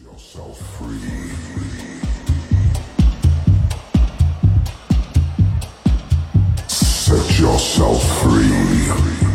yourself free. Set yourself free.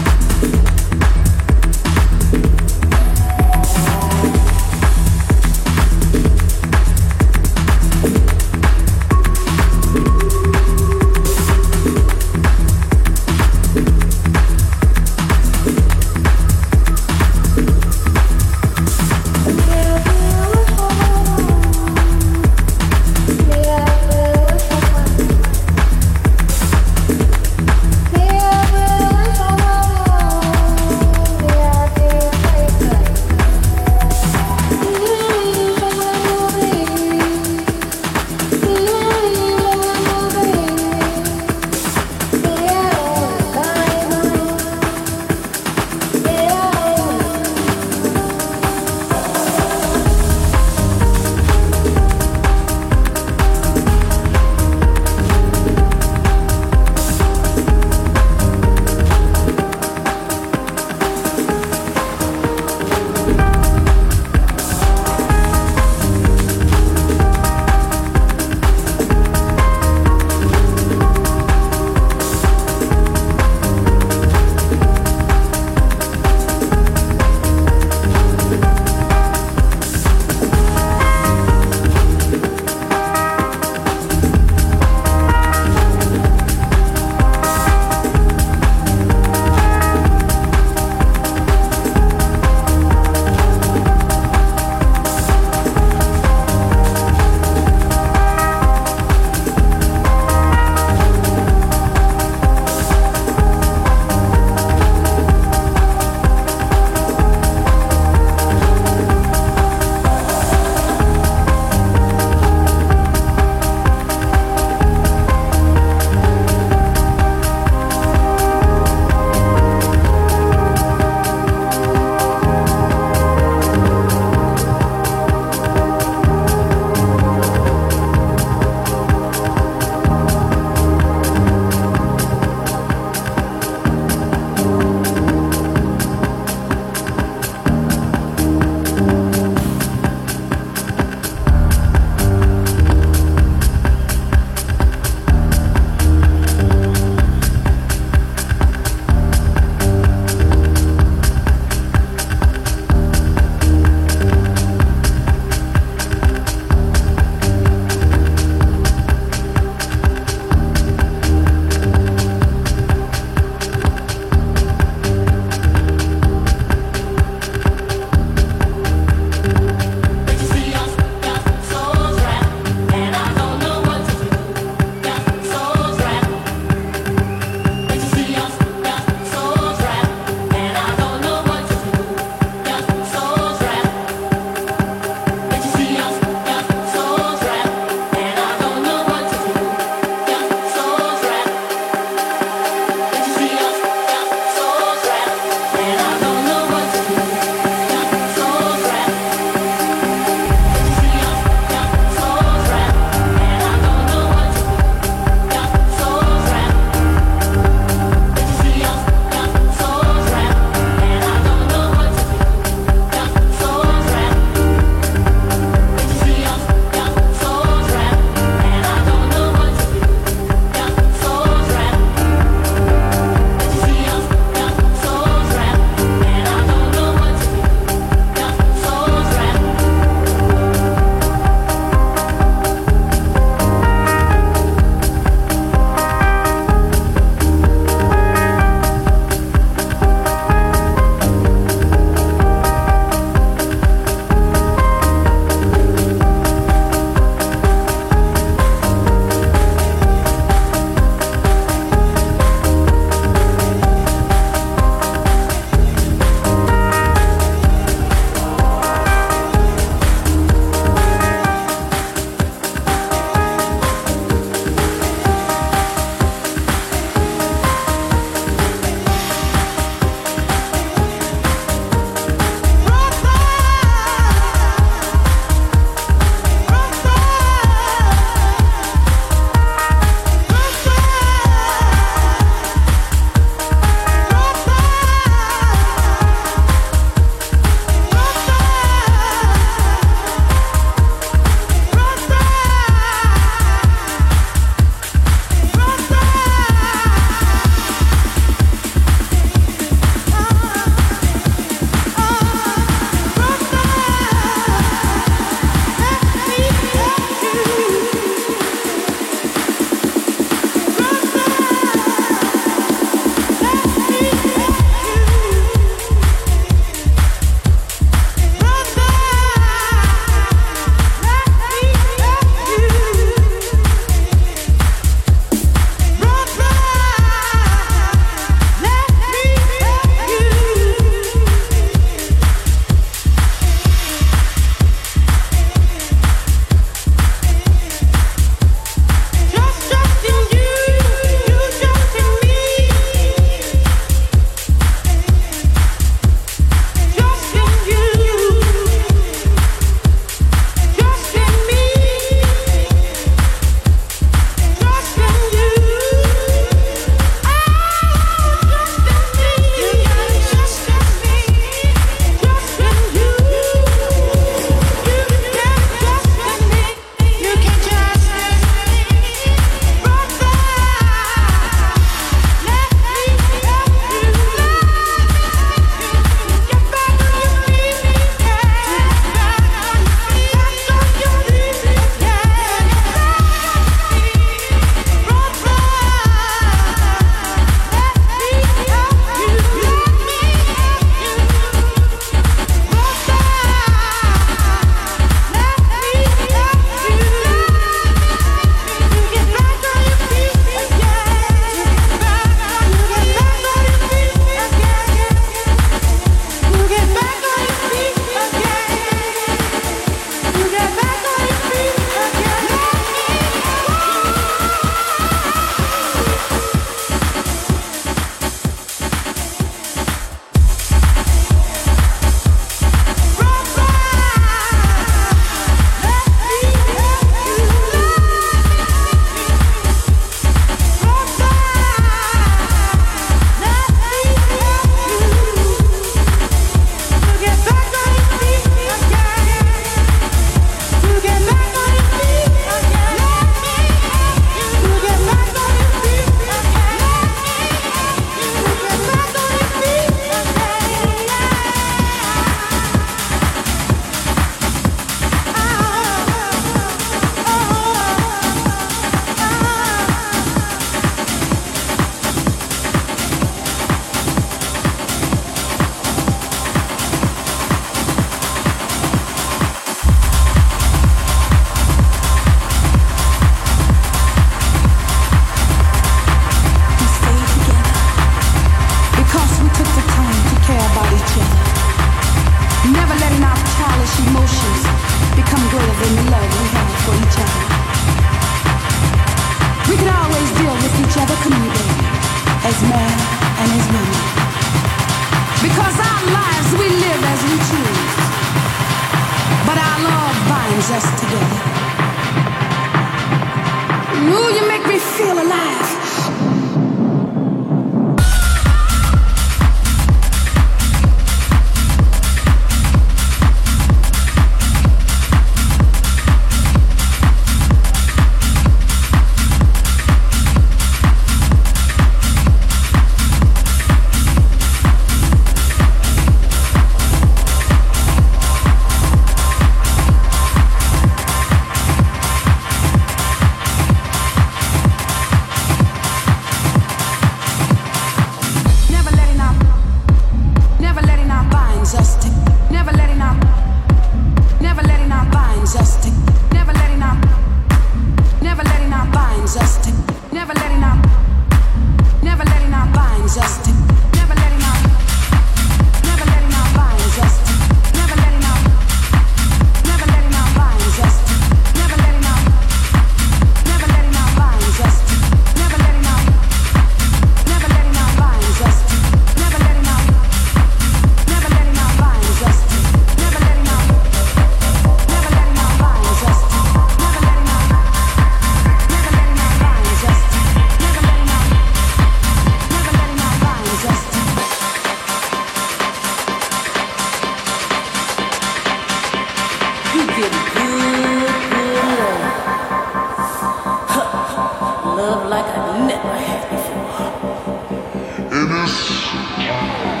Dennis.